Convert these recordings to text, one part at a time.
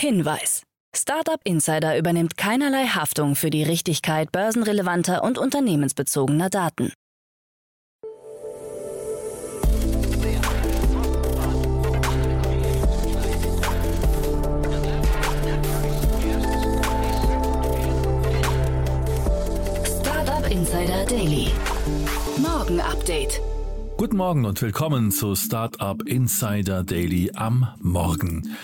Hinweis. Startup Insider übernimmt keinerlei Haftung für die Richtigkeit börsenrelevanter und unternehmensbezogener Daten. Startup Insider Daily. Morgen Update. Guten Morgen und willkommen zu Startup Insider Daily am Morgen.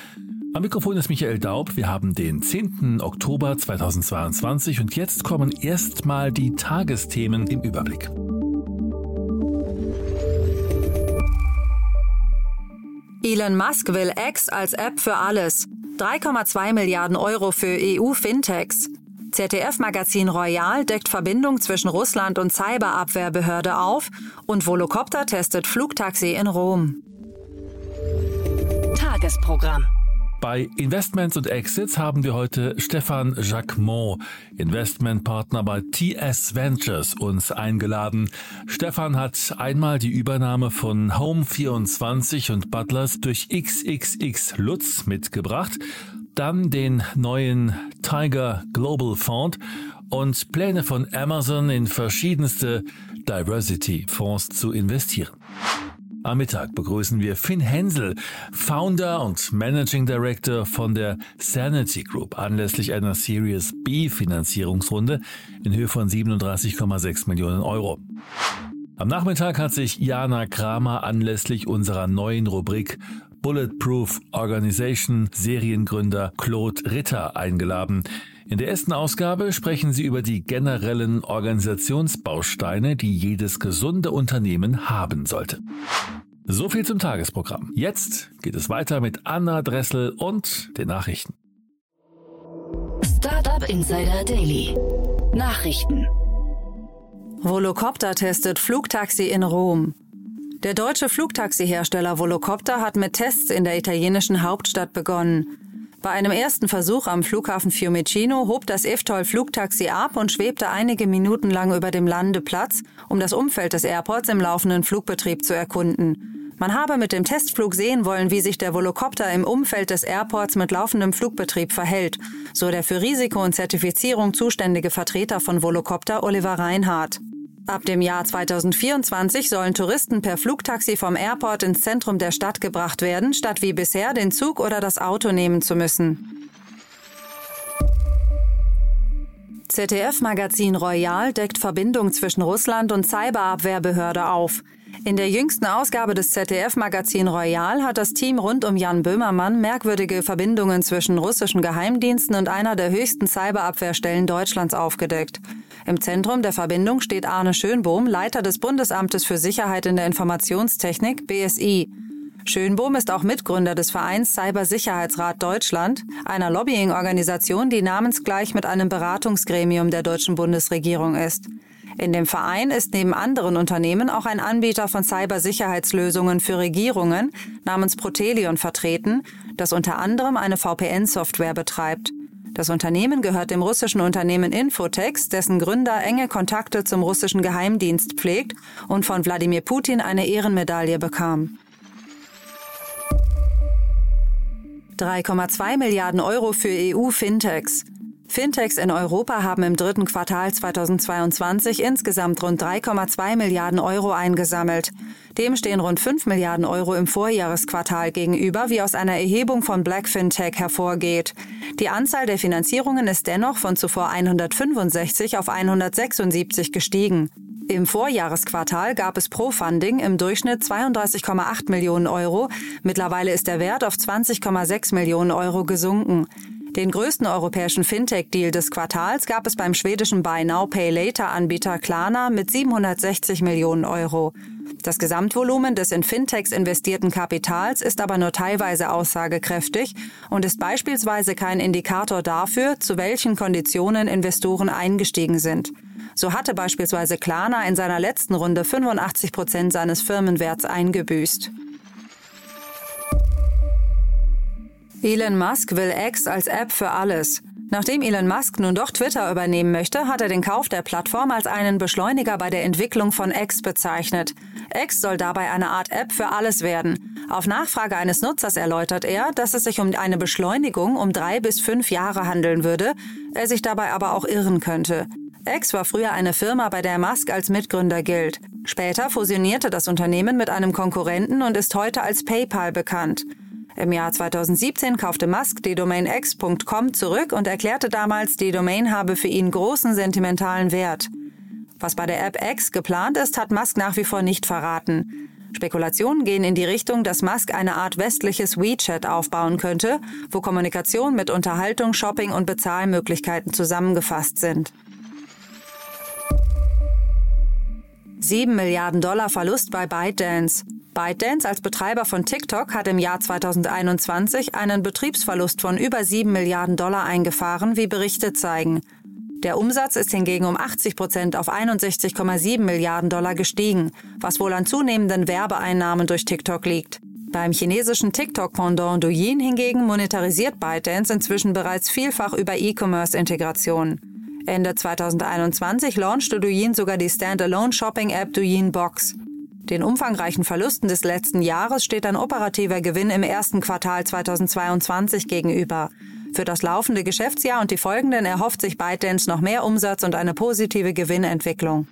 Am Mikrofon ist Michael Daub. Wir haben den 10. Oktober 2022 und jetzt kommen erstmal die Tagesthemen im Überblick. Elon Musk will X als App für alles. 3,2 Milliarden Euro für EU-Fintechs. ZDF-Magazin Royal deckt Verbindung zwischen Russland und Cyberabwehrbehörde auf und Volocopter testet Flugtaxi in Rom. Tagesprogramm. Bei Investments und Exits haben wir heute Stefan Jacquemont, Investmentpartner bei TS Ventures, uns eingeladen. Stefan hat einmal die Übernahme von Home24 und Butlers durch XXX Lutz mitgebracht, dann den neuen Tiger Global Fund und Pläne von Amazon in verschiedenste Diversity Fonds zu investieren. Am Mittag begrüßen wir Finn Hensel, Founder und Managing Director von der Sanity Group, anlässlich einer Series B Finanzierungsrunde in Höhe von 37,6 Millionen Euro. Am Nachmittag hat sich Jana Kramer anlässlich unserer neuen Rubrik Bulletproof Organization Seriengründer Claude Ritter eingeladen. In der ersten Ausgabe sprechen sie über die generellen Organisationsbausteine, die jedes gesunde Unternehmen haben sollte. So viel zum Tagesprogramm. Jetzt geht es weiter mit Anna Dressel und den Nachrichten. Startup Insider Daily. Nachrichten. Volocopter testet Flugtaxi in Rom. Der deutsche Flugtaxi-Hersteller Volocopter hat mit Tests in der italienischen Hauptstadt begonnen. Bei einem ersten Versuch am Flughafen Fiumicino hob das EFTOL Flugtaxi ab und schwebte einige Minuten lang über dem Landeplatz, um das Umfeld des Airports im laufenden Flugbetrieb zu erkunden. Man habe mit dem Testflug sehen wollen, wie sich der Volocopter im Umfeld des Airports mit laufendem Flugbetrieb verhält, so der für Risiko und Zertifizierung zuständige Vertreter von Volocopter Oliver Reinhardt. Ab dem Jahr 2024 sollen Touristen per Flugtaxi vom Airport ins Zentrum der Stadt gebracht werden, statt wie bisher den Zug oder das Auto nehmen zu müssen. ZDF-Magazin Royal deckt Verbindung zwischen Russland und Cyberabwehrbehörde auf. In der jüngsten Ausgabe des ZDF-Magazin Royal hat das Team rund um Jan Böhmermann merkwürdige Verbindungen zwischen russischen Geheimdiensten und einer der höchsten Cyberabwehrstellen Deutschlands aufgedeckt. Im Zentrum der Verbindung steht Arne Schönbohm, Leiter des Bundesamtes für Sicherheit in der Informationstechnik, BSI. Schönbohm ist auch Mitgründer des Vereins Cybersicherheitsrat Deutschland, einer Lobbying-Organisation, die namensgleich mit einem Beratungsgremium der deutschen Bundesregierung ist. In dem Verein ist neben anderen Unternehmen auch ein Anbieter von Cybersicherheitslösungen für Regierungen namens Protelion vertreten, das unter anderem eine VPN-Software betreibt. Das Unternehmen gehört dem russischen Unternehmen Infotex, dessen Gründer enge Kontakte zum russischen Geheimdienst pflegt und von Wladimir Putin eine Ehrenmedaille bekam. 3,2 Milliarden Euro für EU-Fintechs. Fintechs in Europa haben im dritten Quartal 2022 insgesamt rund 3,2 Milliarden Euro eingesammelt. Dem stehen rund 5 Milliarden Euro im Vorjahresquartal gegenüber, wie aus einer Erhebung von Black Fintech hervorgeht. Die Anzahl der Finanzierungen ist dennoch von zuvor 165 auf 176 gestiegen. Im Vorjahresquartal gab es pro Funding im Durchschnitt 32,8 Millionen Euro. Mittlerweile ist der Wert auf 20,6 Millionen Euro gesunken. Den größten europäischen Fintech-Deal des Quartals gab es beim schwedischen Buy Now Pay Later Anbieter Klarna mit 760 Millionen Euro. Das Gesamtvolumen des in Fintechs investierten Kapitals ist aber nur teilweise aussagekräftig und ist beispielsweise kein Indikator dafür, zu welchen Konditionen Investoren eingestiegen sind. So hatte beispielsweise Klarna in seiner letzten Runde 85 Prozent seines Firmenwerts eingebüßt. Elon Musk will X als App für alles. Nachdem Elon Musk nun doch Twitter übernehmen möchte, hat er den Kauf der Plattform als einen Beschleuniger bei der Entwicklung von X bezeichnet. X soll dabei eine Art App für alles werden. Auf Nachfrage eines Nutzers erläutert er, dass es sich um eine Beschleunigung um drei bis fünf Jahre handeln würde, er sich dabei aber auch irren könnte. X war früher eine Firma, bei der Musk als Mitgründer gilt. Später fusionierte das Unternehmen mit einem Konkurrenten und ist heute als PayPal bekannt. Im Jahr 2017 kaufte Musk die Domain x.com zurück und erklärte damals, die Domain habe für ihn großen sentimentalen Wert. Was bei der App X geplant ist, hat Musk nach wie vor nicht verraten. Spekulationen gehen in die Richtung, dass Musk eine Art westliches WeChat aufbauen könnte, wo Kommunikation mit Unterhaltung, Shopping und Bezahlmöglichkeiten zusammengefasst sind. 7 Milliarden Dollar Verlust bei ByteDance. ByteDance als Betreiber von TikTok hat im Jahr 2021 einen Betriebsverlust von über 7 Milliarden Dollar eingefahren, wie Berichte zeigen. Der Umsatz ist hingegen um 80 Prozent auf 61,7 Milliarden Dollar gestiegen, was wohl an zunehmenden Werbeeinnahmen durch TikTok liegt. Beim chinesischen TikTok-Pendant Douyin hingegen monetarisiert ByteDance inzwischen bereits vielfach über E-Commerce-Integration. Ende 2021 launchte Douyin sogar die Standalone Shopping App Douyin Box. Den umfangreichen Verlusten des letzten Jahres steht ein operativer Gewinn im ersten Quartal 2022 gegenüber. Für das laufende Geschäftsjahr und die folgenden erhofft sich ByteDance noch mehr Umsatz und eine positive Gewinnentwicklung.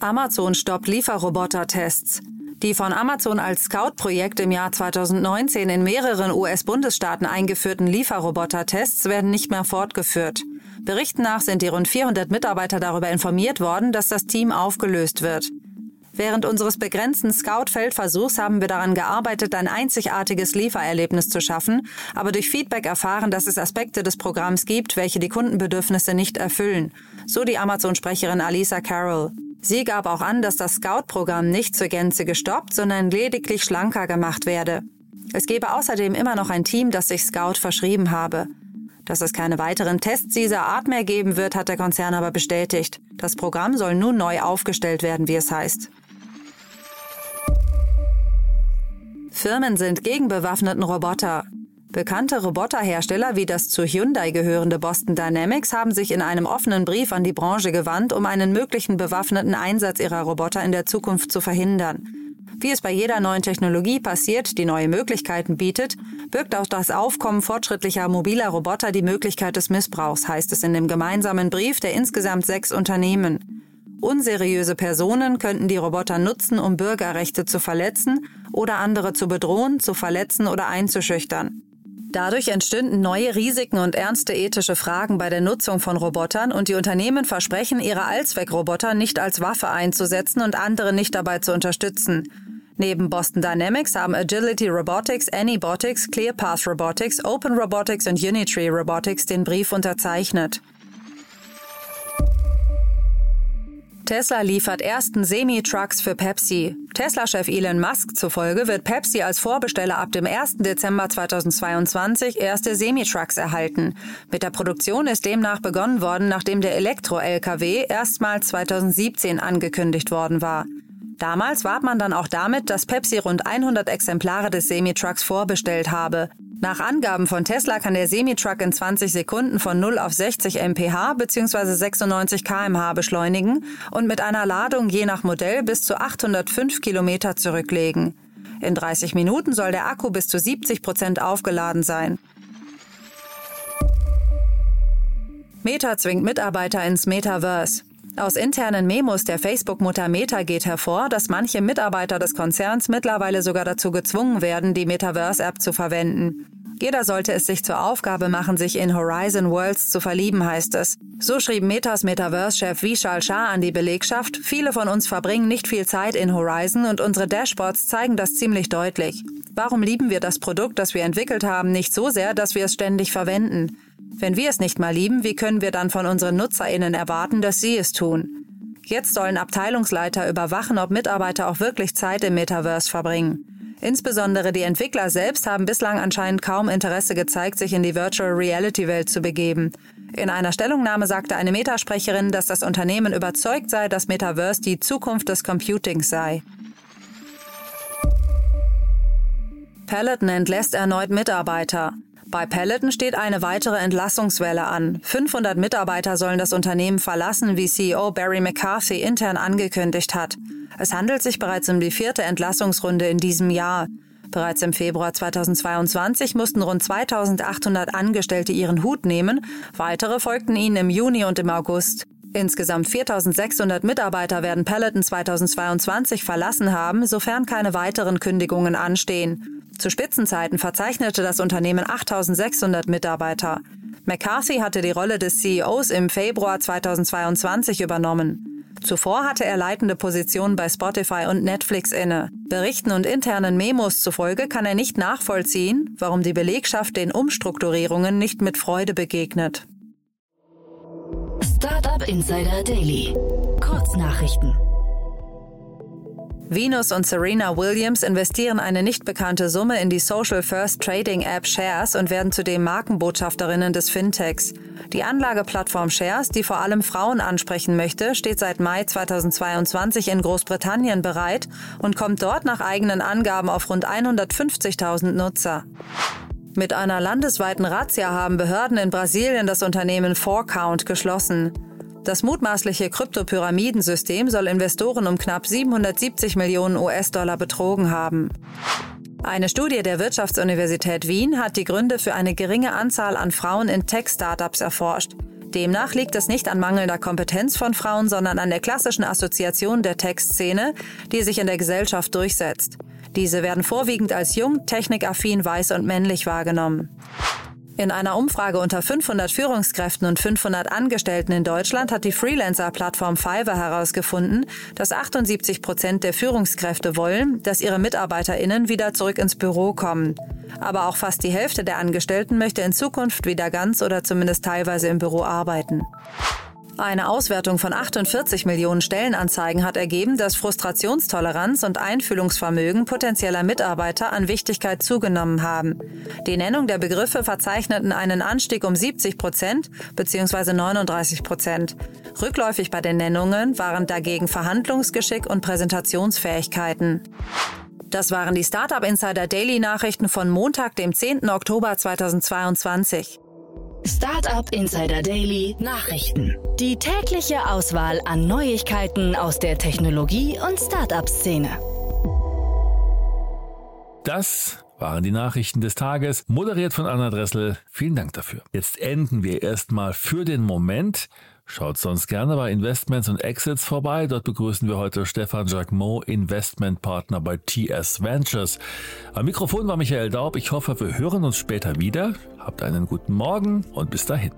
Amazon stoppt Lieferroboter-Tests. Die von Amazon als Scout-Projekt im Jahr 2019 in mehreren US-Bundesstaaten eingeführten Lieferroboter-Tests werden nicht mehr fortgeführt. Berichten nach sind die rund 400 Mitarbeiter darüber informiert worden, dass das Team aufgelöst wird. Während unseres begrenzten Scout-Feldversuchs haben wir daran gearbeitet, ein einzigartiges Liefererlebnis zu schaffen, aber durch Feedback erfahren, dass es Aspekte des Programms gibt, welche die Kundenbedürfnisse nicht erfüllen, so die Amazon-Sprecherin Alisa Carroll. Sie gab auch an, dass das Scout-Programm nicht zur Gänze gestoppt, sondern lediglich schlanker gemacht werde. Es gebe außerdem immer noch ein Team, das sich Scout verschrieben habe. Dass es keine weiteren Tests dieser Art mehr geben wird, hat der Konzern aber bestätigt. Das Programm soll nun neu aufgestellt werden, wie es heißt. Firmen sind gegen bewaffneten Roboter. Bekannte Roboterhersteller wie das zu Hyundai gehörende Boston Dynamics haben sich in einem offenen Brief an die Branche gewandt, um einen möglichen bewaffneten Einsatz ihrer Roboter in der Zukunft zu verhindern. Wie es bei jeder neuen Technologie passiert, die neue Möglichkeiten bietet, birgt auch das Aufkommen fortschrittlicher mobiler Roboter die Möglichkeit des Missbrauchs, heißt es in dem gemeinsamen Brief der insgesamt sechs Unternehmen. Unseriöse Personen könnten die Roboter nutzen, um Bürgerrechte zu verletzen oder andere zu bedrohen, zu verletzen oder einzuschüchtern. Dadurch entstünden neue Risiken und ernste ethische Fragen bei der Nutzung von Robotern und die Unternehmen versprechen, ihre Allzweckroboter nicht als Waffe einzusetzen und andere nicht dabei zu unterstützen. Neben Boston Dynamics haben Agility Robotics, Anybotics, ClearPath Robotics, Open Robotics und Unitree Robotics den Brief unterzeichnet. Tesla liefert ersten Semi-Trucks für Pepsi. Tesla-Chef Elon Musk zufolge wird Pepsi als Vorbesteller ab dem 1. Dezember 2022 erste Semi-Trucks erhalten. Mit der Produktion ist demnach begonnen worden, nachdem der Elektro-LKW erstmals 2017 angekündigt worden war. Damals warb man dann auch damit, dass Pepsi rund 100 Exemplare des Semi-Trucks vorbestellt habe. Nach Angaben von Tesla kann der Semitruck in 20 Sekunden von 0 auf 60 mph bzw. 96 kmh beschleunigen und mit einer Ladung je nach Modell bis zu 805 Kilometer zurücklegen. In 30 Minuten soll der Akku bis zu 70 Prozent aufgeladen sein. Meta zwingt Mitarbeiter ins Metaverse. Aus internen Memos der Facebook-Mutter Meta geht hervor, dass manche Mitarbeiter des Konzerns mittlerweile sogar dazu gezwungen werden, die Metaverse-App zu verwenden. Jeder sollte es sich zur Aufgabe machen, sich in Horizon Worlds zu verlieben, heißt es. So schrieb Metas Metaverse-Chef Vishal Shah an die Belegschaft, viele von uns verbringen nicht viel Zeit in Horizon und unsere Dashboards zeigen das ziemlich deutlich. Warum lieben wir das Produkt, das wir entwickelt haben, nicht so sehr, dass wir es ständig verwenden? Wenn wir es nicht mal lieben, wie können wir dann von unseren NutzerInnen erwarten, dass sie es tun? Jetzt sollen Abteilungsleiter überwachen, ob Mitarbeiter auch wirklich Zeit im Metaverse verbringen. Insbesondere die Entwickler selbst haben bislang anscheinend kaum Interesse gezeigt, sich in die Virtual Reality Welt zu begeben. In einer Stellungnahme sagte eine Metasprecherin, dass das Unternehmen überzeugt sei, dass Metaverse die Zukunft des Computings sei. Peloton entlässt erneut Mitarbeiter. Bei Peloton steht eine weitere Entlassungswelle an. 500 Mitarbeiter sollen das Unternehmen verlassen, wie CEO Barry McCarthy intern angekündigt hat. Es handelt sich bereits um die vierte Entlassungsrunde in diesem Jahr. Bereits im Februar 2022 mussten rund 2800 Angestellte ihren Hut nehmen. Weitere folgten ihnen im Juni und im August. Insgesamt 4600 Mitarbeiter werden Peloton 2022 verlassen haben, sofern keine weiteren Kündigungen anstehen. Zu Spitzenzeiten verzeichnete das Unternehmen 8600 Mitarbeiter. McCarthy hatte die Rolle des CEOs im Februar 2022 übernommen. Zuvor hatte er leitende Positionen bei Spotify und Netflix inne. Berichten und internen Memos zufolge kann er nicht nachvollziehen, warum die Belegschaft den Umstrukturierungen nicht mit Freude begegnet. Insider Daily. Kurznachrichten. Venus und Serena Williams investieren eine nicht bekannte Summe in die Social First Trading App Shares und werden zudem Markenbotschafterinnen des Fintechs. Die Anlageplattform Shares, die vor allem Frauen ansprechen möchte, steht seit Mai 2022 in Großbritannien bereit und kommt dort nach eigenen Angaben auf rund 150.000 Nutzer. Mit einer landesweiten Razzia haben Behörden in Brasilien das Unternehmen 4Count geschlossen. Das mutmaßliche Kryptopyramidensystem soll Investoren um knapp 770 Millionen US-Dollar betrogen haben. Eine Studie der Wirtschaftsuniversität Wien hat die Gründe für eine geringe Anzahl an Frauen in Tech-Startups erforscht. Demnach liegt es nicht an mangelnder Kompetenz von Frauen, sondern an der klassischen Assoziation der Tech-Szene, die sich in der Gesellschaft durchsetzt. Diese werden vorwiegend als jung, technikaffin, weiß und männlich wahrgenommen. In einer Umfrage unter 500 Führungskräften und 500 Angestellten in Deutschland hat die Freelancer-Plattform Fiverr herausgefunden, dass 78 Prozent der Führungskräfte wollen, dass ihre MitarbeiterInnen wieder zurück ins Büro kommen. Aber auch fast die Hälfte der Angestellten möchte in Zukunft wieder ganz oder zumindest teilweise im Büro arbeiten. Eine Auswertung von 48 Millionen Stellenanzeigen hat ergeben, dass Frustrationstoleranz und Einfühlungsvermögen potenzieller Mitarbeiter an Wichtigkeit zugenommen haben. Die Nennung der Begriffe verzeichneten einen Anstieg um 70 Prozent bzw. 39 Prozent. Rückläufig bei den Nennungen waren dagegen Verhandlungsgeschick und Präsentationsfähigkeiten. Das waren die Startup Insider Daily Nachrichten von Montag, dem 10. Oktober 2022. Startup Insider Daily Nachrichten. Die tägliche Auswahl an Neuigkeiten aus der Technologie- und Startup-Szene. Das waren die Nachrichten des Tages, moderiert von Anna Dressel. Vielen Dank dafür. Jetzt enden wir erstmal für den Moment Schaut sonst gerne bei Investments und Exits vorbei. Dort begrüßen wir heute Stefan Jacquemot, Investmentpartner bei TS Ventures. Am Mikrofon war Michael Daub. Ich hoffe, wir hören uns später wieder. Habt einen guten Morgen und bis dahin.